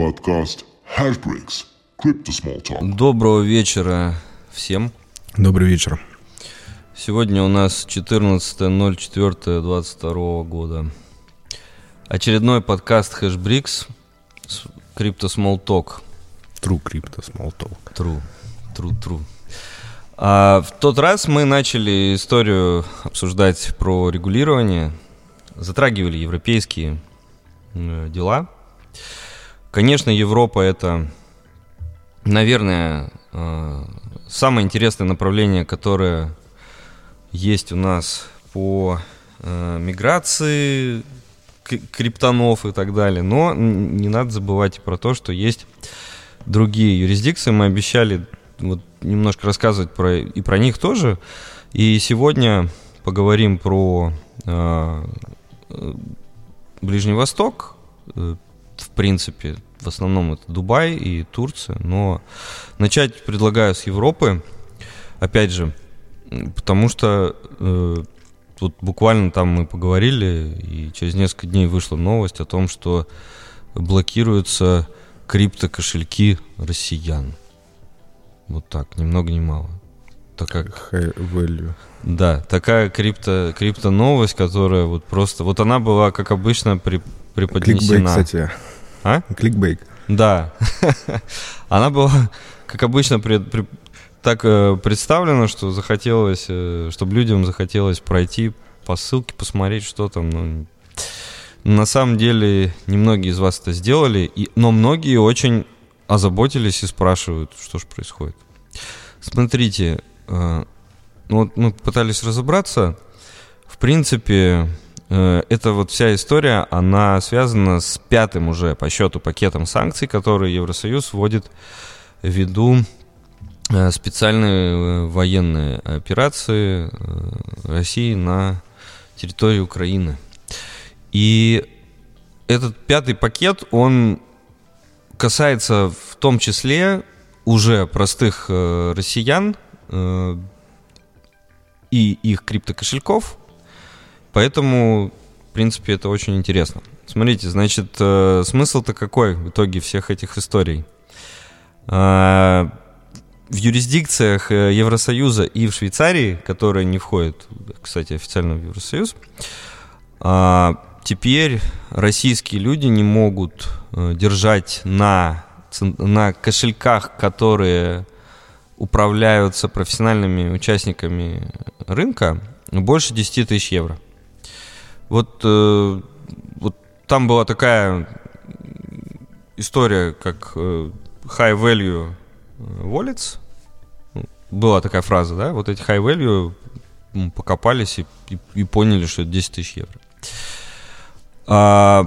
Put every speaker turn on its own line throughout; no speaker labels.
Подкаст Hashbricks. Crypto Small Talk.
Доброго вечера всем.
Добрый вечер.
Сегодня у нас 14.04.22 года. Очередной подкаст Hashbricks Crypto Small Talk.
True Crypto Small Talk.
True, true, true. А в тот раз мы начали историю обсуждать про регулирование, затрагивали европейские э, дела. Конечно, Европа это, наверное, э, самое интересное направление, которое есть у нас по э, миграции криптонов и так далее. Но не надо забывать и про то, что есть другие юрисдикции. Мы обещали вот немножко рассказывать про, и про них тоже. И сегодня поговорим про э, Ближний Восток, в принципе, в основном это Дубай и Турция, но начать предлагаю с Европы, опять же, потому что э, тут буквально там мы поговорили, и через несколько дней вышла новость о том, что блокируются криптокошельки россиян. Вот так, ни много ни мало.
Такая... High value.
Да, такая крипто, крипто новость, которая вот просто... Вот она была, как обычно, при, преподнесена.
Кликбейк, кстати.
А?
Кликбейк.
Да. Она была, как обычно, при, при, так э, представлена, что захотелось, э, чтобы людям захотелось пройти по ссылке, посмотреть, что там. Ну, на самом деле, немногие из вас это сделали, и, но многие очень озаботились и спрашивают, что же происходит. Смотрите, э, ну вот мы пытались разобраться. В принципе, эта вот вся история, она связана с пятым уже по счету пакетом санкций, которые Евросоюз вводит ввиду э, специальной э, военной операции России на территории Украины. И этот пятый пакет, он касается в том числе уже простых россиян и их криптокошельков, Поэтому, в принципе, это очень интересно. Смотрите, значит, э, смысл-то какой в итоге всех этих историй? Э, в юрисдикциях э, Евросоюза и в Швейцарии, которые не входят, кстати, официально в Евросоюз, э, теперь российские люди не могут э, держать на, на кошельках, которые управляются профессиональными участниками рынка, больше 10 тысяч евро. Вот, э, вот там была такая история, как э, high value wallets. Была такая фраза, да? Вот эти high value покопались и, и, и поняли, что это 10 тысяч евро. А,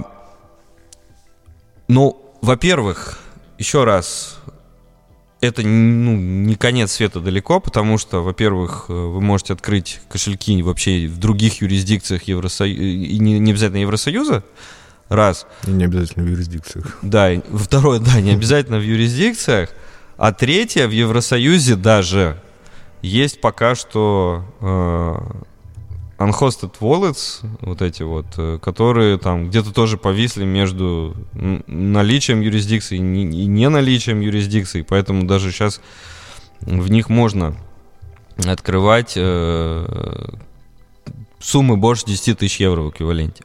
ну, во-первых, еще раз, это ну, не конец света далеко, потому что, во-первых, э, вы можете открыть кошельки вообще в других юрисдикциях Евросоюза, и не, не обязательно Евросоюза, раз.
И не обязательно в юрисдикциях.
Да, и, второе, да, не обязательно в юрисдикциях, а третье, в Евросоюзе даже есть пока что э, unhosted wallets, вот эти вот, э, которые там где-то тоже повисли между наличием юрисдикции и не наличием юрисдикции, поэтому даже сейчас в них можно открывать э, суммы больше 10 тысяч евро в эквиваленте.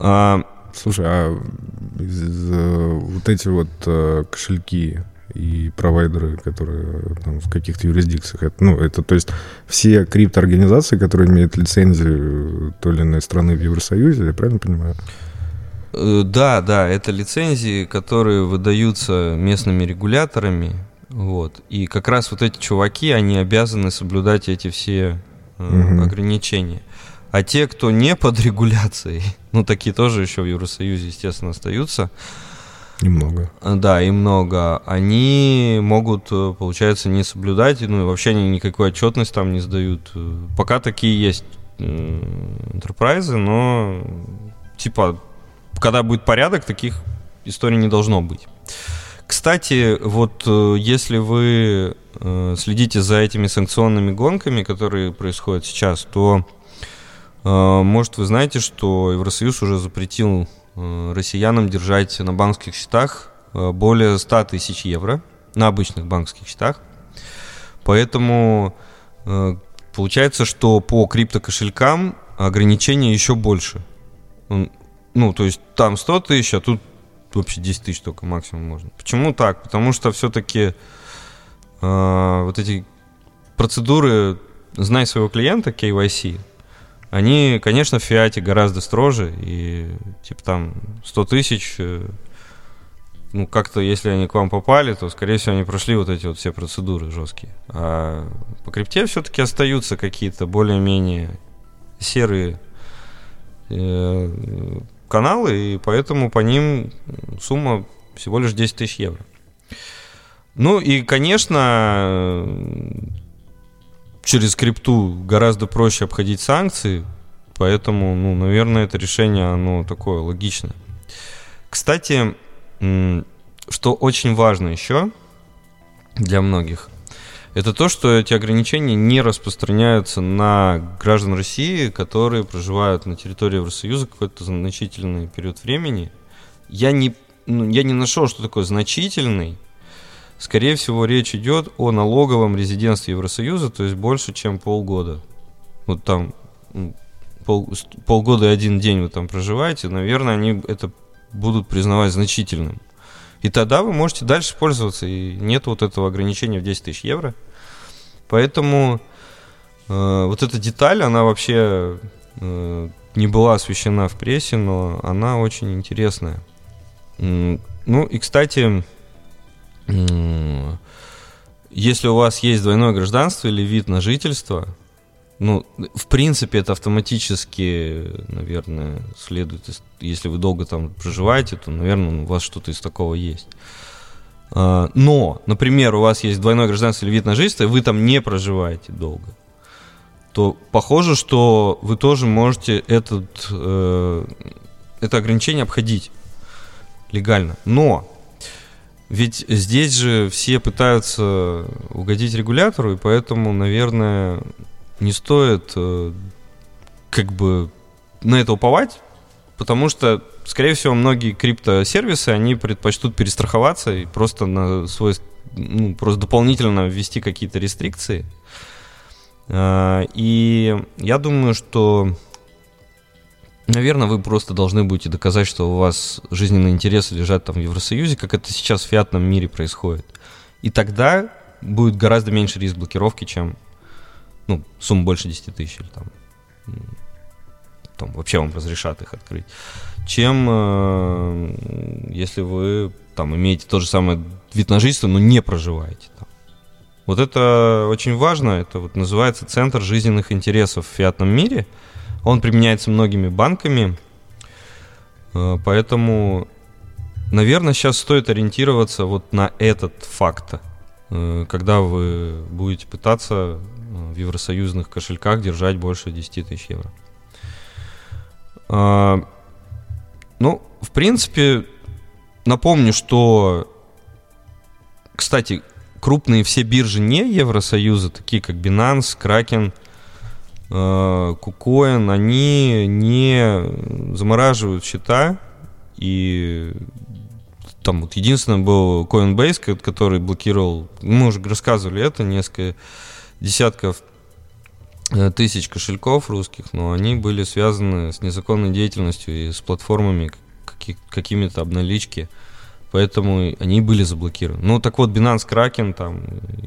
А, Слушай, а из, вот эти вот э, кошельки, и провайдеры, которые там, в каких-то юрисдикциях. Это, ну, это, то есть все криптоорганизации, которые имеют лицензию той или иной страны в Евросоюзе, я правильно понимаю?
Э, да, да, это лицензии, которые выдаются местными регуляторами, вот. И как раз вот эти чуваки, они обязаны соблюдать эти все угу. ограничения. А те, кто не под регуляцией, ну такие тоже еще в Евросоюзе, естественно, остаются,
Немного.
А, да, и много. Они могут, э, получается, не соблюдать, ну и вообще они никакой отчетность там не сдают. Э, пока такие есть enterprise, но типа, когда будет порядок, таких историй не должно быть. Кстати, вот э, если вы следите за этими санкционными гонками, которые происходят сейчас, то, может, вы знаете, что Евросоюз уже запретил россиянам держать на банковских счетах э, более 100 тысяч евро на обычных банковских счетах. Поэтому э, получается, что по криптокошелькам ограничения еще больше. Ну, то есть там 100 тысяч, а тут вообще 10 тысяч только максимум можно. Почему так? Потому что все-таки э, вот эти процедуры «Знай своего клиента» KYC, они, конечно, в фиате гораздо строже, и типа там 100 тысяч, э, ну как-то, если они к вам попали, то, скорее всего, они прошли вот эти вот все процедуры жесткие. А по крипте все-таки остаются какие-то более-менее серые э, каналы, и поэтому по ним сумма всего лишь 10 тысяч евро. Ну и, конечно, через крипту гораздо проще обходить санкции, поэтому, ну, наверное, это решение, оно такое логичное. Кстати, что очень важно еще для многих, это то, что эти ограничения не распространяются на граждан России, которые проживают на территории Евросоюза какой-то значительный период времени. Я не, ну, я не нашел, что такое значительный. Скорее всего, речь идет о налоговом резидентстве Евросоюза, то есть больше, чем полгода. Вот там пол, полгода и один день вы там проживаете, наверное, они это будут признавать значительным. И тогда вы можете дальше пользоваться, и нет вот этого ограничения в 10 тысяч евро. Поэтому э, вот эта деталь, она вообще э, не была освещена в прессе, но она очень интересная. Ну и, кстати, если у вас есть двойное гражданство или вид на жительство, ну, в принципе, это автоматически, наверное, следует, если вы долго там проживаете, то, наверное, у вас что-то из такого есть. А, но, например, у вас есть двойное гражданство или вид на жительство, и вы там не проживаете долго, то похоже, что вы тоже можете этот, э, это ограничение обходить легально. Но ведь здесь же все пытаются угодить регулятору, и поэтому, наверное, не стоит э, как бы на это уповать, потому что, скорее всего, многие криптосервисы, они предпочтут перестраховаться и просто на свой, ну, просто дополнительно ввести какие-то рестрикции. А, и я думаю, что, наверное, вы просто должны будете доказать, что у вас жизненные интересы лежат там в Евросоюзе, как это сейчас в фиатном мире происходит. И тогда будет гораздо меньше риск блокировки, чем ну, сумма больше 10 тысяч или там там вообще вам разрешат их открыть, чем э, если вы там имеете то же самое вид на жительство, но не проживаете там. Вот это очень важно, это вот называется центр жизненных интересов в фиатном мире. Он применяется многими банками, э, поэтому, наверное, сейчас стоит ориентироваться вот на этот факт, э, когда вы будете пытаться э, в евросоюзных кошельках держать больше 10 тысяч евро. А, ну, в принципе, напомню, что, кстати, крупные все биржи не Евросоюза, такие как Binance, Kraken, KuCoin, они не замораживают счета. И там вот единственное был Coinbase, который блокировал, мы уже рассказывали это, несколько десятков Э, тысяч кошельков русских, но они были связаны с незаконной деятельностью и с платформами какими-то обналички, поэтому они были заблокированы. Ну, так вот, Binance, Kraken, там,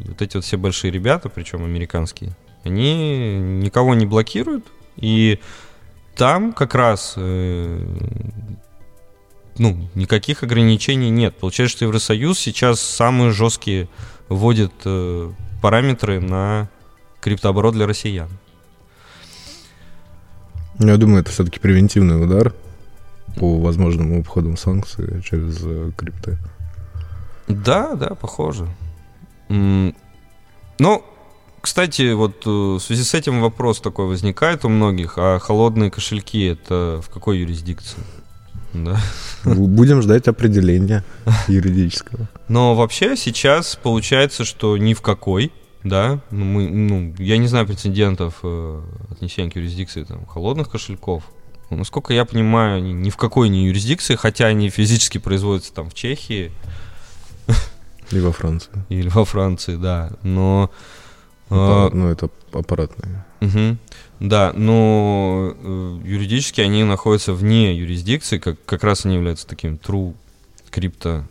вот эти вот все большие ребята, причем американские, они никого не блокируют, и там как раз э, ну, никаких ограничений нет. Получается, что Евросоюз сейчас самые жесткие вводит э, параметры на криптооборот для россиян.
Я думаю, это все-таки превентивный удар по возможным обходам санкций через э, крипты.
Да, да, похоже. Ну, кстати, вот э, в связи с этим вопрос такой возникает у многих, а холодные кошельки это в какой юрисдикции?
Да. Будем ждать определения юридического.
Но вообще сейчас получается, что ни в какой да, ну, мы, ну, я не знаю прецедентов э, отнесения к юрисдикции там, холодных кошельков. насколько я понимаю, ни в какой не юрисдикции, хотя они физически производятся там в Чехии.
И во Франции.
Или во Франции, да. Но...
Аппарат, э, ну, это аппаратные.
Угу. Да, но э, юридически они находятся вне юрисдикции, как, как раз они являются такими true крипто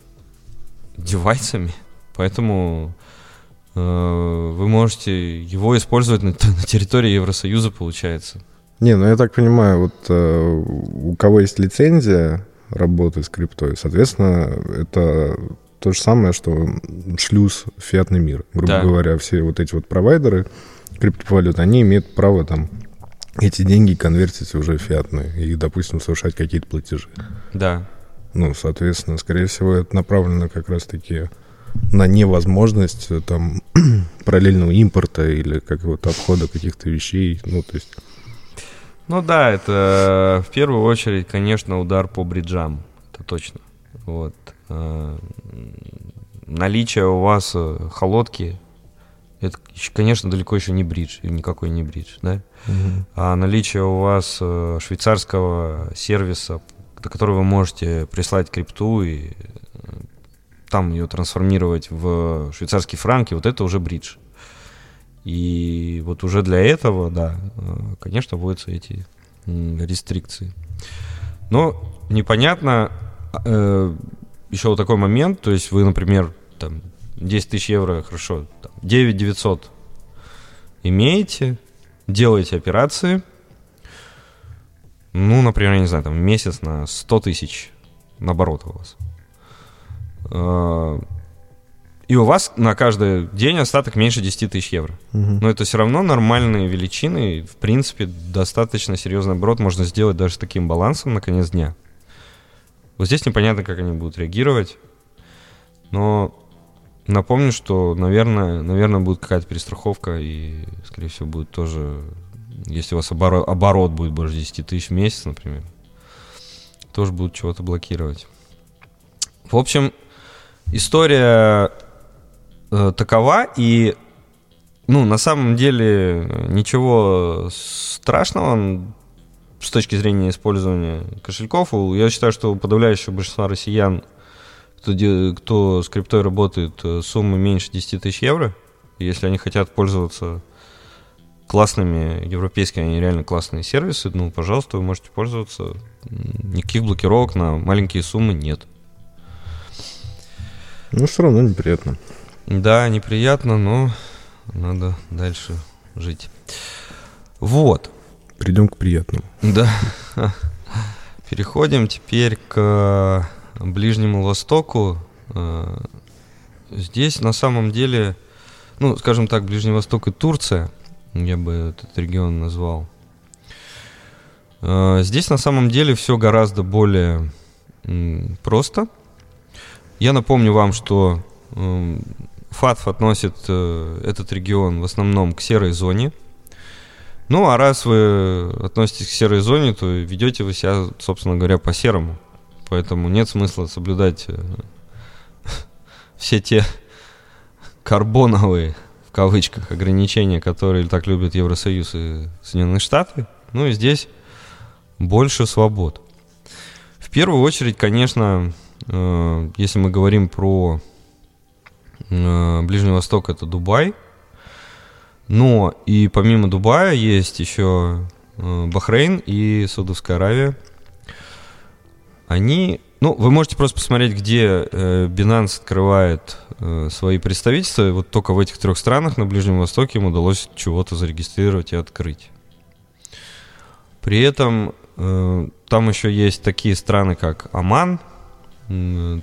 девайсами, поэтому э, вы можете его использовать на, на территории Евросоюза, получается.
Не, ну я так понимаю, вот э, у кого есть лицензия работы с криптой, соответственно, это то же самое, что шлюз в фиатный мир. Грубо да. говоря, все вот эти вот провайдеры криптовалют, они имеют право там эти деньги конвертить уже в фиатные и, допустим, совершать какие-то платежи.
Да.
Ну, соответственно, скорее всего, это направлено как раз-таки на невозможность э, там параллельного импорта или какого-то обхода каких-то вещей. Ну, то есть...
Ну да, это в первую очередь, конечно, удар по бриджам. Это точно. Вот. Э, наличие у вас э, холодки, это, конечно, далеко еще не бридж, никакой не бридж, да? Угу. А наличие у вас швейцарского сервиса до которой вы можете прислать крипту и э, там ее трансформировать в швейцарские франки, вот это уже бридж. И вот уже для этого, да, э, конечно, вводятся эти рестрикции. Но непонятно, э, еще вот такой момент, то есть вы, например, там 10 тысяч евро, хорошо, там, 9 900 имеете, делаете операции, ну, например, я не знаю, там месяц на 100 тысяч наоборот у вас. А, и у вас на каждый день остаток меньше 10 тысяч евро. Угу. Но это все равно нормальные величины. В принципе, достаточно серьезный оборот можно сделать даже с таким балансом на конец дня. Вот здесь непонятно, как они будут реагировать. Но напомню, что, наверное, наверное будет какая-то перестраховка, и, скорее всего, будет тоже если у вас оборот, оборот будет больше 10 тысяч в месяц, например, тоже будут чего-то блокировать. В общем, история э, такова, и ну, на самом деле ничего страшного с точки зрения использования кошельков. Я считаю, что у подавляющего большинства россиян, кто, кто с криптой работает, э, суммы меньше 10 тысяч евро. Если они хотят пользоваться классными европейскими, они реально классные сервисы, ну, пожалуйста, вы можете пользоваться. Никаких блокировок на маленькие суммы нет.
Ну, все равно неприятно.
Да, неприятно, но надо дальше жить. Вот.
Придем к приятному.
Да. Переходим теперь к Ближнему Востоку. Э, здесь на самом деле, ну, скажем так, Ближний Восток и Турция – я бы этот регион назвал. А, здесь на самом деле все гораздо более просто. Я напомню вам, что ФАТФ относит э, этот регион в основном к серой зоне. Ну, а раз вы относитесь к серой зоне, то ведете вы себя, собственно говоря, по серому. Поэтому нет смысла соблюдать э, все те карбоновые в кавычках, ограничения, которые так любят Евросоюз и Соединенные Штаты. Ну и здесь больше свобод. В первую очередь, конечно, э, если мы говорим про э, Ближний Восток, это Дубай. Но и помимо Дубая есть еще э, Бахрейн и Саудовская Аравия. Они ну, вы можете просто посмотреть, где э, Binance открывает э, свои представительства. Вот только в этих трех странах на Ближнем Востоке им удалось чего-то зарегистрировать и открыть. При этом э, там еще есть такие страны, как Оман,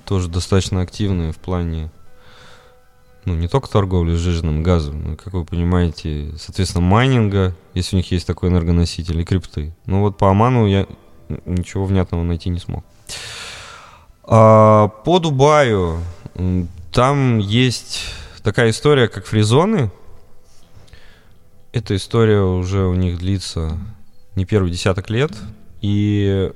тоже достаточно активные в плане ну, не только торговли сжиженным газом, но, как вы понимаете, соответственно, майнинга, если у них есть такой энергоноситель, и крипты. Ну вот по Оману я ничего внятного найти не смог. А, по Дубаю там есть такая история, как фризоны. Эта история уже у них длится не первый десяток лет. И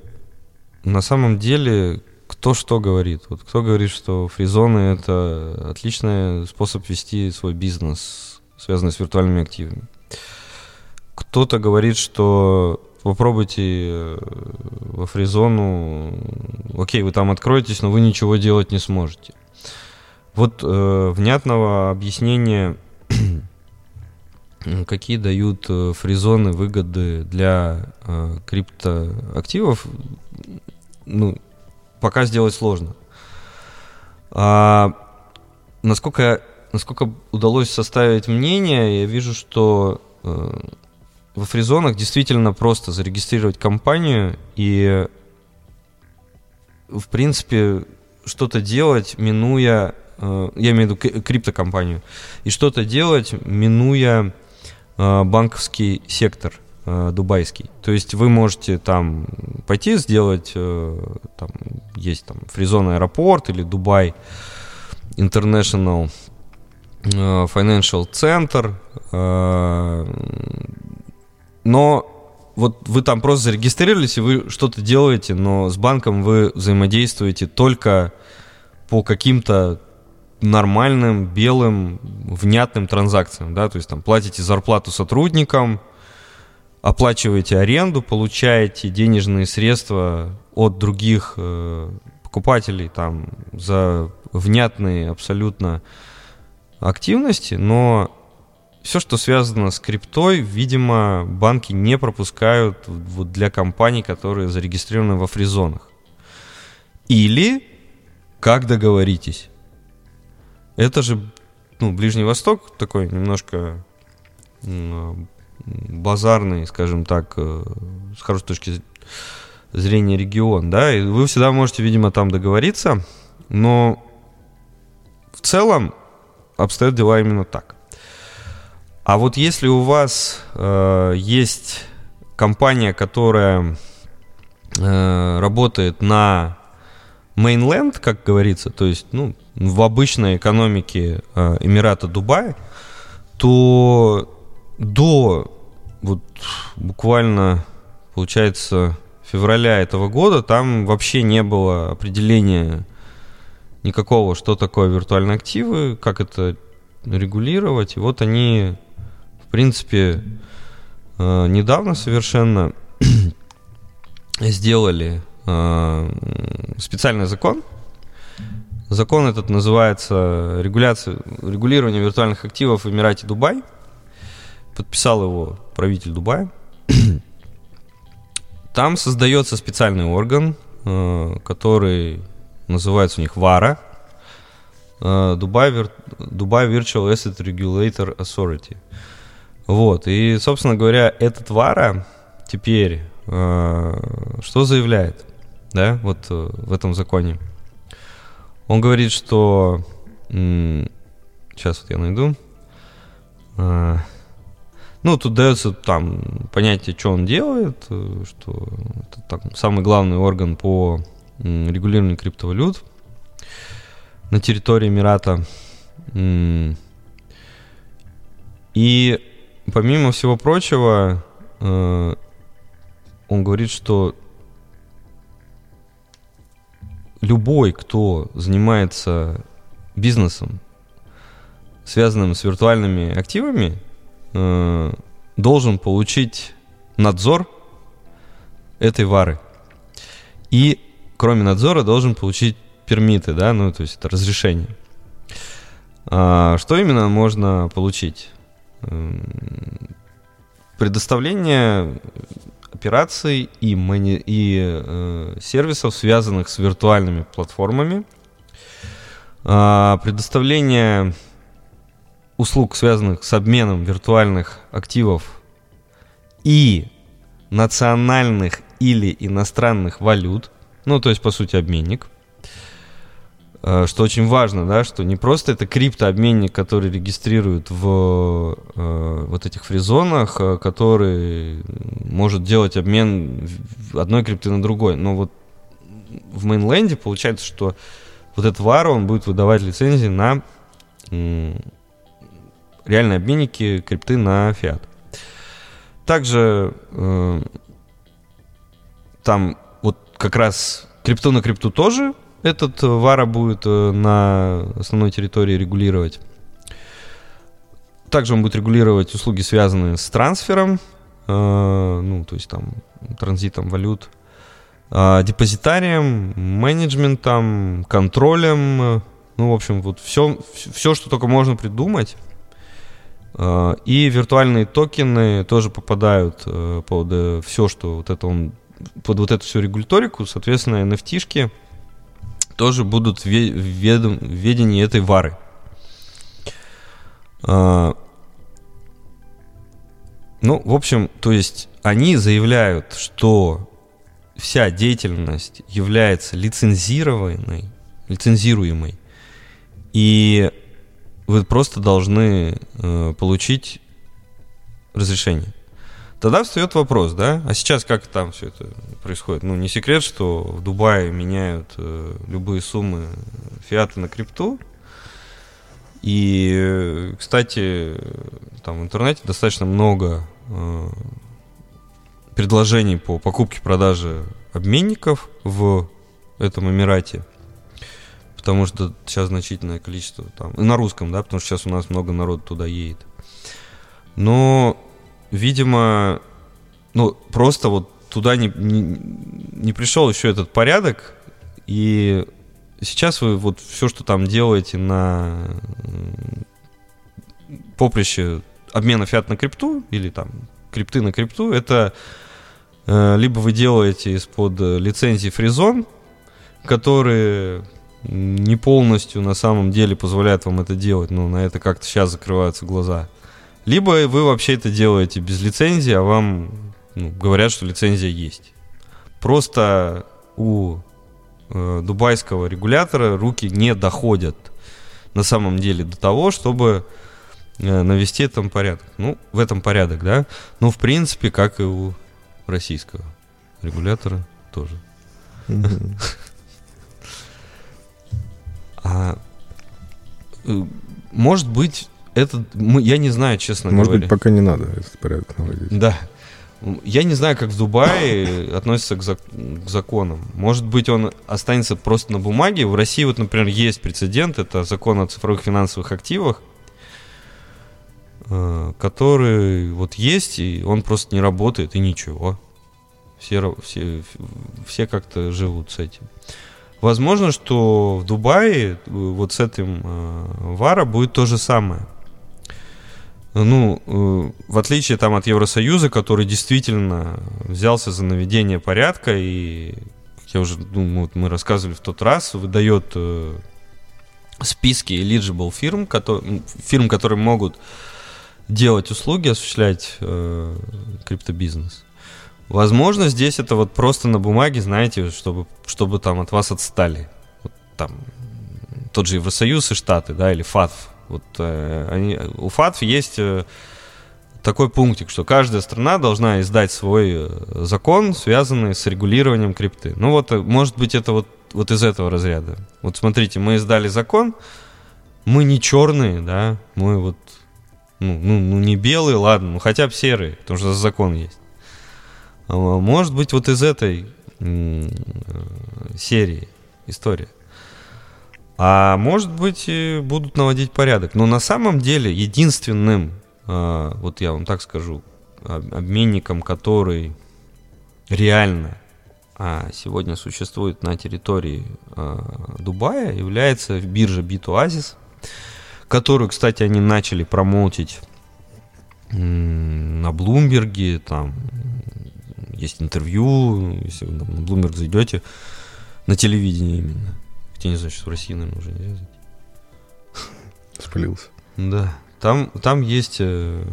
на самом деле кто что говорит. Вот кто говорит, что фризоны это отличный способ вести свой бизнес, связанный с виртуальными активами. Кто-то говорит, что попробуйте э, во фризону, окей, вы там откроетесь, но вы ничего делать не сможете. Вот э, внятного объяснения, какие дают э, фризоны выгоды для э, криптоактивов, ну, пока сделать сложно. А, насколько, насколько удалось составить мнение, я вижу, что э, во фризонах действительно просто зарегистрировать компанию и, в принципе, что-то делать, минуя, э, я имею в виду криптокомпанию, и что-то делать, минуя э, банковский сектор э, дубайский. То есть вы можете там пойти сделать, там есть там фризон аэропорт или Дубай International Financial Center, но вот вы там просто зарегистрировались, и вы что-то делаете, но с банком вы взаимодействуете только по каким-то нормальным, белым, внятным транзакциям, да, то есть там платите зарплату сотрудникам, оплачиваете аренду, получаете денежные средства от других э, покупателей там за внятные абсолютно активности, но все, что связано с криптой, видимо, банки не пропускают вот для компаний, которые зарегистрированы во фризонах. Или как договоритесь. Это же ну, Ближний Восток такой немножко базарный, скажем так, э, с хорошей точки зрения регион, да, и вы всегда можете, видимо, там договориться, но в целом обстоят дела именно так. А вот если у вас э, есть компания, которая э, работает на mainland, как говорится, то есть ну, в обычной экономике э, Эмирата Дубая, то до вот буквально, получается, февраля этого года там вообще не было определения никакого, что такое виртуальные активы, как это регулировать. И вот они принципе, э, недавно совершенно сделали э, специальный закон. Закон этот называется регуляция, регулирование виртуальных активов в Эмирате Дубай. Подписал его правитель Дубая. Там создается специальный орган, э, который называется у них ВАРА. Дубай, Дубай Virtual Asset Regulator Authority. Вот, и, собственно говоря, этот Вара теперь э, что заявляет, да, вот э, в этом законе? Он говорит, что... Сейчас вот я найду. Э, ну, тут дается там понятие, что он делает, э, что это так, самый главный орган по регулированию криптовалют на территории Эмирата. И помимо всего прочего, э, он говорит, что любой, кто занимается бизнесом, связанным с виртуальными активами, э, должен получить надзор этой вары. И кроме надзора должен получить пермиты, да, ну то есть это разрешение. А, что именно можно получить? Эм, предоставление операций и, мани- и э, сервисов, связанных с виртуальными платформами, э, предоставление услуг, связанных с обменом виртуальных активов и национальных или иностранных валют, ну, то есть, по сути, обменник, Э, что очень важно, да, что не просто это криптообменник, который регистрирует в э, вот этих фризонах, э, который может делать обмен одной крипты на другой, но вот в мейнленде получается, что вот этот вар, он будет выдавать лицензии на реальные обменники крипты на фиат. Также э, там вот как раз крипту на крипту тоже этот Вара будет э, на основной территории регулировать. Также он будет регулировать услуги, связанные с трансфером э, ну, то есть там транзитом валют, э, депозитарием, менеджментом, контролем, э, ну, в общем, вот все, все, что только можно придумать. Э, и виртуальные токены тоже попадают э, под э, все, что вот это он, под вот эту всю регуляторику, соответственно, NFT-шки тоже будут в ведении этой вары. Ну, в общем, то есть они заявляют, что вся деятельность является лицензированной, лицензируемой, и вы просто должны э, получить разрешение. Тогда встает вопрос, да, а сейчас как там все это происходит? Ну, не секрет, что в Дубае меняют э, любые суммы фиата на крипту, и, кстати, там в интернете достаточно много э, предложений по покупке-продаже обменников в этом Эмирате. Потому что сейчас значительное количество там. На русском, да, потому что сейчас у нас много народу туда едет. Но, видимо, ну, просто вот туда не, не, не пришел еще этот порядок, и сейчас вы вот все, что там делаете на поприще обмена фиат на крипту или там крипты на крипту, это э, либо вы делаете из-под лицензии фризон, которые не полностью на самом деле позволяют вам это делать, но на это как-то сейчас закрываются глаза. Либо вы вообще это делаете без лицензии, а вам ну, говорят, что лицензия есть. Просто у э, дубайского регулятора руки не доходят на самом деле до того, чтобы э, навести там порядок. Ну, в этом порядок, да. Ну, в принципе, как и у российского регулятора тоже. А э, может быть, это я не знаю, честно
может
говоря.
Может быть, пока не надо этот порядок наводить.
Да, я не знаю, как в Дубае относится к, зак- к законам. Может быть, он останется просто на бумаге. В России, вот, например, есть прецедент, это закон о цифровых финансовых активах, э, который вот есть, и он просто не работает, и ничего. Все, все, все как-то живут с этим. Возможно, что в Дубае э, вот с этим э, ВАРа будет то же самое ну, э, в отличие там от Евросоюза, который действительно взялся за наведение порядка и, я уже, ну, вот мы рассказывали в тот раз, выдает списки eligible фирм, которые, фирм, которые могут делать услуги, осуществлять э, криптобизнес. Возможно, здесь это вот просто на бумаге, знаете, чтобы, чтобы там от вас отстали. Вот там тот же Евросоюз и Штаты, да, или ФАТФ, вот э, они, у ФАТФ есть э, такой пунктик, что каждая страна должна издать свой э, закон, связанный с регулированием крипты. Ну вот, может быть, это вот, вот из этого разряда. Вот смотрите, мы издали закон, мы не черные, да, мы вот, ну, ну, ну не белые, ладно, ну хотя бы серые, потому что закон есть. А может быть, вот из этой серии история. А может быть, будут наводить порядок. Но на самом деле единственным, а, вот я вам так скажу, обменником, который реально а, сегодня существует на территории Дубая, является биржа Битоазис, которую, кстати, они начали промоутить на Блумберге, там есть интервью, если вы на Блумберг зайдете, на телевидении именно. Я не знаю, что в России, наверное, уже нельзя зайти.
Спалился.
Да. Там, там есть э,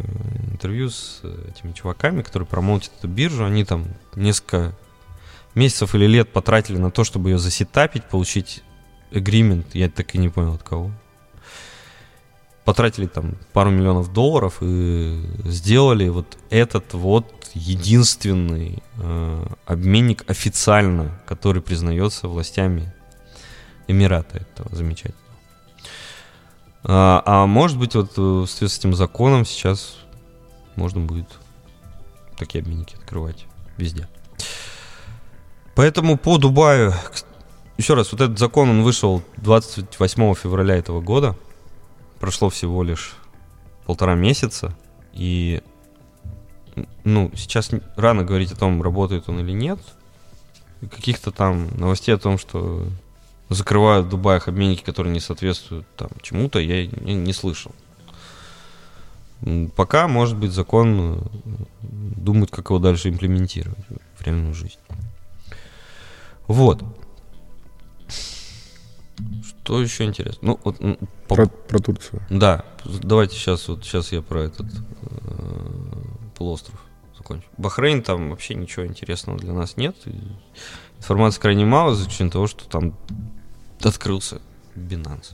интервью с э, этими чуваками, которые промоутят эту биржу. Они там несколько месяцев или лет потратили на то, чтобы ее засетапить, получить agreement. Я так и не понял от кого. Потратили там пару миллионов долларов и сделали вот этот вот единственный э, обменник официально, который признается властями Эмирата этого замечательного. А, а может быть, вот э, в связи с этим законом сейчас можно будет такие обменники открывать везде. Поэтому по Дубаю, еще раз, вот этот закон, он вышел 28 февраля этого года. Прошло всего лишь полтора месяца. И ну, сейчас рано говорить о том, работает он или нет. Каких-то там новостей о том, что закрывают в Дубаях обменники, которые не соответствуют там чему-то, я не, слышал. Пока, может быть, закон э, думает, как его дальше имплементировать в реальную жизнь. Вот. Что еще интересно? Ну, вот,
по... про, про Турцию.
Да, давайте сейчас вот сейчас я про этот э, полуостров закончу. Бахрейн там вообще ничего интересного для нас нет. Информации крайне мало, за исключением того, что там открылся Binance.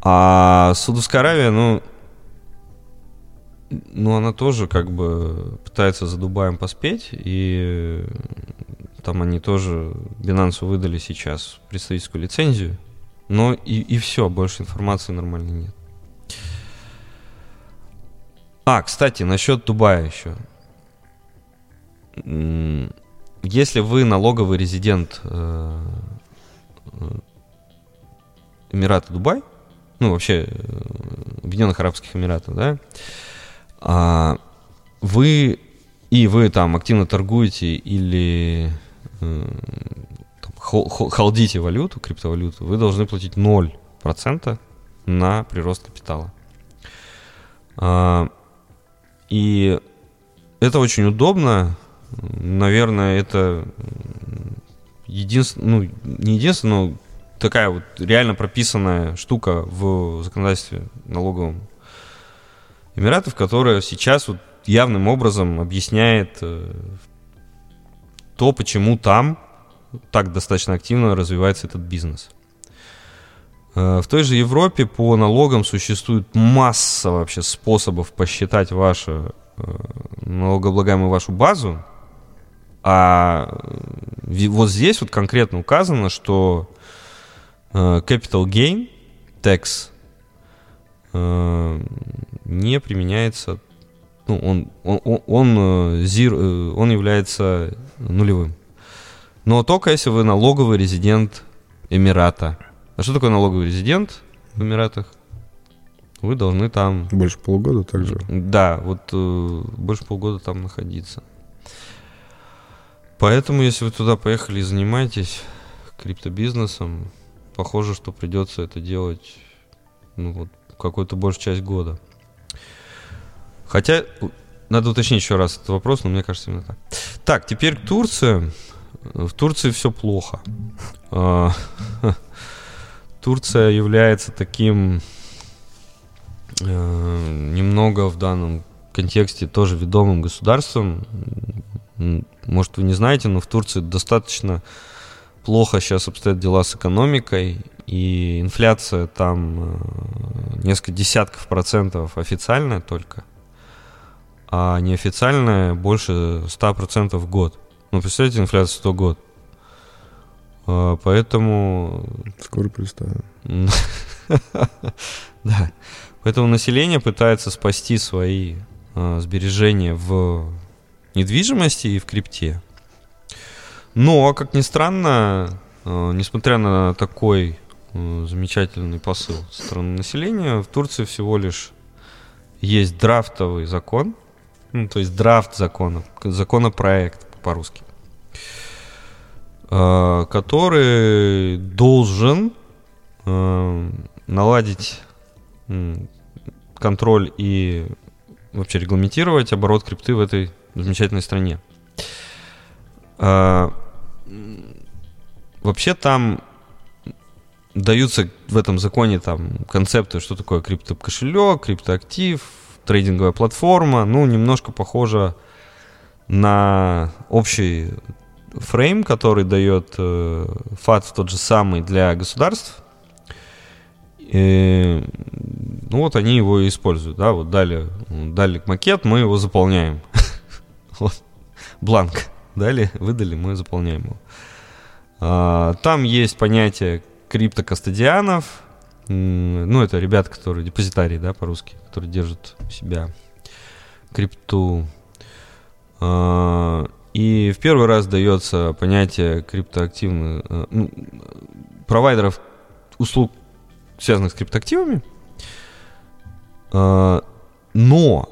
А Саудовская Аравия, ну, ну, она тоже как бы пытается за Дубаем поспеть, и там они тоже Binance выдали сейчас представительскую лицензию, но и, и все, больше информации нормально нет. А, кстати, насчет Дубая еще. Если вы налоговый резидент э, э, Эмирата Дубай, ну, вообще, э, Объединенных Арабских Эмиратов, да, а, вы и вы там активно торгуете или там, халдите валюту, криптовалюту, вы должны платить 0% на прирост капитала. А, и это очень удобно. Наверное, это единственное, ну, не единственное, но такая вот реально прописанная штука в законодательстве налоговом Эмиратов, которая сейчас вот явным образом объясняет э, то, почему там так достаточно активно развивается этот бизнес. Э, в той же Европе по налогам существует масса вообще способов посчитать вашу э, налогооблагаемую вашу базу, а вот здесь вот конкретно указано, что Э, capital Gain Tax э, не применяется, ну, он, он, он, э, zero, он является нулевым. Но только если вы налоговый резидент Эмирата. А что такое налоговый резидент в Эмиратах? Вы должны там...
Больше полугода также?
Да, вот э, больше полгода там находиться. Поэтому, если вы туда поехали и занимаетесь криптобизнесом, похоже, что придется это делать ну, вот, какую-то большую часть года. Хотя, надо уточнить еще раз этот вопрос, но мне кажется именно так. Так, теперь к Турции. В Турции все плохо. А, Турция является таким э, немного в данном контексте тоже ведомым государством. Может, вы не знаете, но в Турции достаточно плохо сейчас обстоят дела с экономикой, и инфляция там э, несколько десятков процентов официальная только, а неофициальная больше 100% в год. Ну, представляете, инфляция 100 год. А, поэтому...
Скоро представим.
Да. Поэтому население пытается спасти свои а, сбережения в недвижимости и в крипте. Но, как ни странно, э, несмотря на такой замечательный посыл со стороны населения, в Турции всего лишь есть драфтовый закон, ну, то есть драфт закона, законопроект по-русски, э, который должен наладить контроль и вообще регламентировать оборот крипты в этой замечательной стране. Вообще там даются в этом законе там концепты, что такое криптокошелек, криптоактив, трейдинговая платформа. Ну, немножко похоже на общий фрейм, который дает э, ФАТ тот же самый для государств. И, ну вот они его и используют, да, вот дали, дали макет, мы его заполняем. вот, бланк дали, выдали, мы заполняем его. А, там есть понятие криптокастодианов. Ну, это ребята, которые депозитарии, да, по-русски, которые держат у себя крипту. А, и в первый раз дается понятие криптоактивных э, ну, провайдеров услуг, связанных с криптоактивами. А, но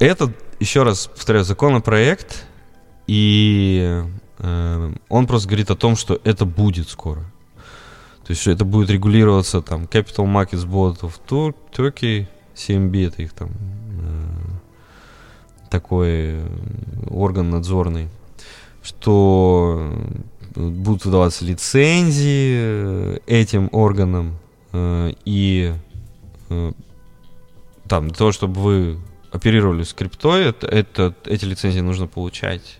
это, еще раз повторяю, законопроект, и э, он просто говорит о том, что это будет скоро. То есть это будет регулироваться там Capital Markets Board of Tur- Turkey, CMB, это их там э, такой э, орган надзорный, что будут выдаваться лицензии э, этим органам, э, и э, там для того, чтобы вы оперировали с криптой, это, это, эти лицензии нужно получать.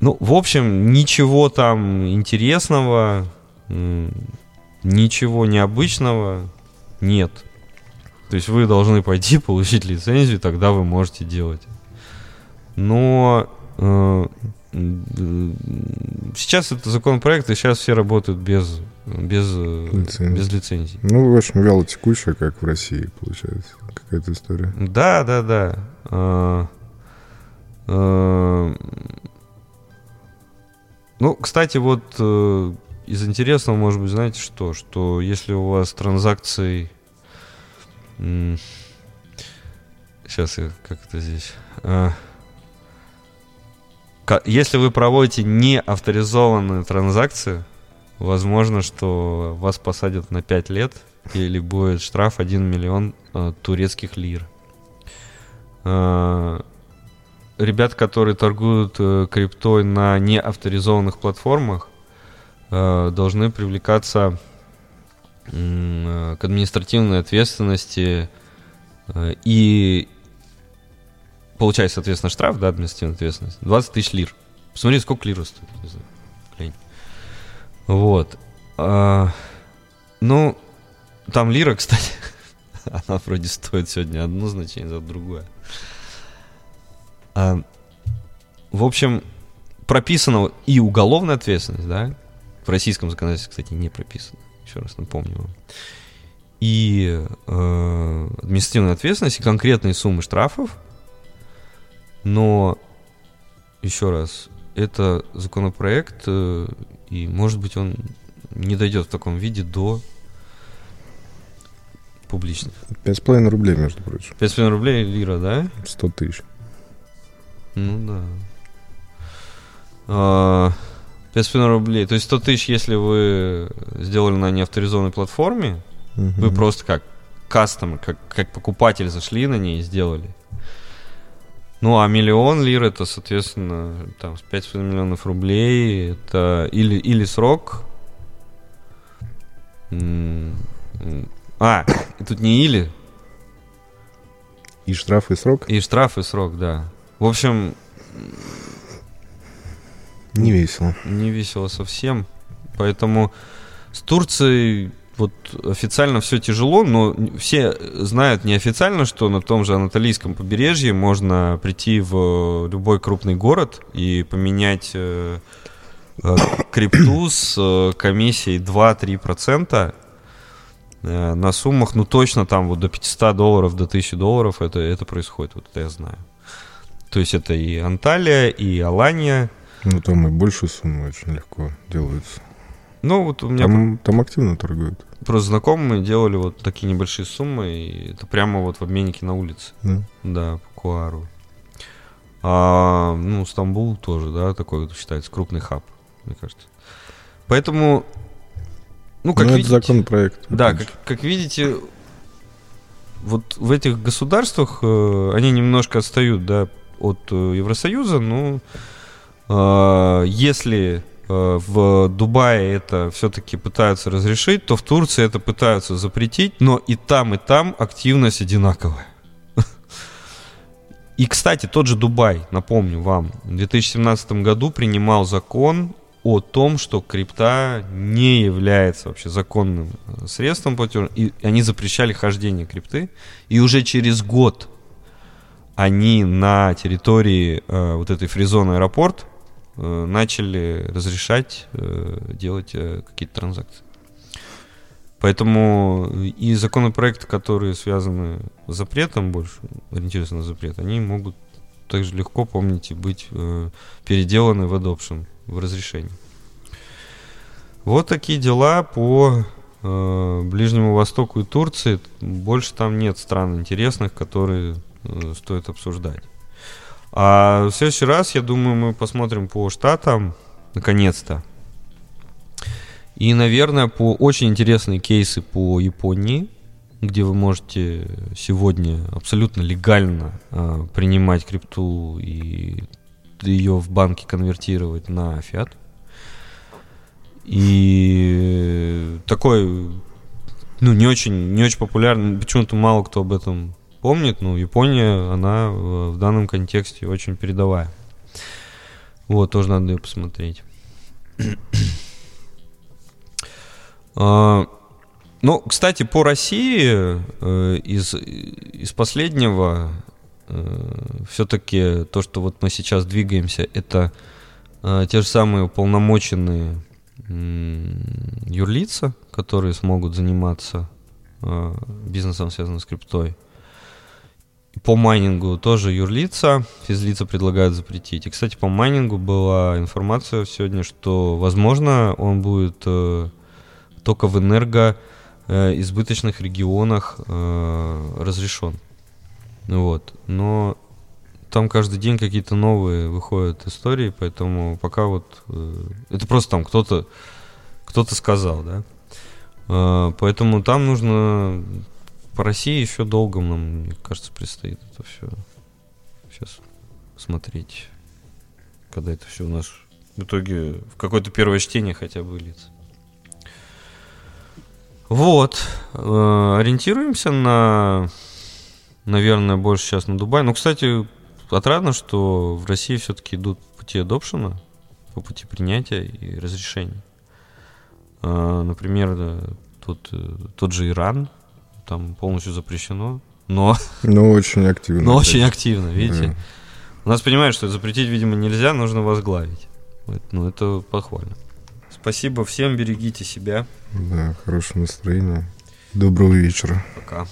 Ну, в общем, ничего там интересного, ничего необычного нет. То есть вы должны пойти получить лицензию, тогда вы можете делать. Но э, сейчас это законопроект, и сейчас все работают без, без, лицензии. без лицензий.
Ну, в общем, вяло текущая, как в России, получается, какая-то история.
Да, да, да. А, а, ну, кстати, вот э, из интересного, может быть, знаете что? Что если у вас транзакции... Сейчас я как это здесь... А, если вы проводите не авторизованную транзакцию, возможно, что вас посадят на 5 лет или будет штраф 1 миллион э, турецких лир. Э, ребят, которые торгуют э, криптой на неавторизованных платформах, должны привлекаться э, к административной ответственности э, и получать, соответственно, штраф, да, административная ответственность, 20 тысяч лир. Посмотри, сколько лир стоит. Глянь. Вот. А, ну, там лира, кстати, она вроде стоит сегодня одно значение, за другое. А, в общем, прописана и уголовная ответственность, да, в российском законодательстве, кстати, не прописано, еще раз напомню вам, и э, административная ответственность, и конкретные суммы штрафов, но, еще раз, это законопроект, э, и, может быть, он не дойдет в таком виде до публичных.
Пять с половиной рублей, между прочим.
Пять с половиной рублей лира, да?
Сто тысяч.
Ну да. А, пять с половиной рублей. То есть сто тысяч, если вы сделали на неавторизованной платформе, угу. вы просто как кастомер, как, как покупатель зашли на ней и сделали. Ну, а миллион лир это, соответственно, там, с 5,5 миллионов рублей. Это или, или срок. А, тут не или.
И штраф, и срок?
И штраф, и срок, да. В общем...
Не весело.
Не весело совсем. Поэтому с Турцией вот официально все тяжело, но все знают неофициально, что на том же Анатолийском побережье можно прийти в любой крупный город и поменять э, э, крипту с э, комиссией 2-3% э, на суммах, ну точно там вот до 500 долларов, до 1000 долларов это, это происходит, вот это я знаю. То есть это и Анталия, и Алания.
Ну там и больше суммы очень легко делаются.
Ну, вот у меня...
Там, там активно торгуют.
Просто знакомые делали вот такие небольшие суммы, и это прямо вот в обменнике на улице.
Да?
Да, по Куару. А, ну, Стамбул тоже, да, такой вот считается крупный хаб, мне кажется. Поэтому, ну, как
ну,
видите...
это законопроект.
Да, как, как видите, вот в этих государствах э, они немножко отстают, да, от э, Евросоюза, но если Э, в Дубае это все-таки пытаются разрешить, то в Турции это пытаются запретить, но и там, и там активность одинаковая. И, кстати, тот же Дубай, напомню вам, в 2017 году принимал закон о том, что крипта не является вообще законным э, средством платежа, и они запрещали хождение крипты, и уже через год они на территории э, вот этой фризон аэропорт Э, начали разрешать э, делать э, какие-то транзакции. Поэтому и законопроекты, которые связаны с запретом, больше ориентируются на запрет, они могут также легко, помните, быть э, переделаны в adoption, в разрешении. Вот такие дела по э, Ближнему Востоку и Турции. Больше там нет стран интересных, которые э, стоит обсуждать. А в следующий раз, я думаю, мы посмотрим по штатам, наконец-то. И, наверное, по очень интересные кейсы по Японии, где вы можете сегодня абсолютно легально э, принимать крипту и ее в банке конвертировать на фиат. И такой, ну, не очень, не очень популярный, почему-то мало кто об этом помнит, но Япония, она в данном контексте очень передовая. Вот, тоже надо ее посмотреть. а, ну, кстати, по России э, из, из последнего э, все-таки то, что вот мы сейчас двигаемся, это э, те же самые уполномоченные юрлица, которые смогут заниматься э, бизнесом, связанным с криптой. По майнингу тоже юрлица, физлица предлагают запретить. И, кстати, по майнингу была информация сегодня, что, возможно, он будет э, только в энерго э, регионах э, разрешен. Вот. Но там каждый день какие-то новые выходят истории, поэтому пока вот э, это просто там кто-то кто-то сказал, да. Э, поэтому там нужно по России еще долго нам, мне кажется, предстоит это все сейчас смотреть, когда это все у нас в итоге в какое-то первое чтение хотя бы лиц. Вот. Э, ориентируемся на, наверное, больше сейчас на Дубай. Ну, кстати, отрадно, что в России все-таки идут пути адопшена, по пути принятия и разрешения. А, например, тут, э, тот же Иран, там полностью запрещено, но...
Но очень активно.
Но очень активно, видите? Да. У нас понимают, что запретить, видимо, нельзя, нужно возглавить. Ну, это похвально. Спасибо всем, берегите себя.
Да, хорошего настроения. Доброго вечера.
Пока.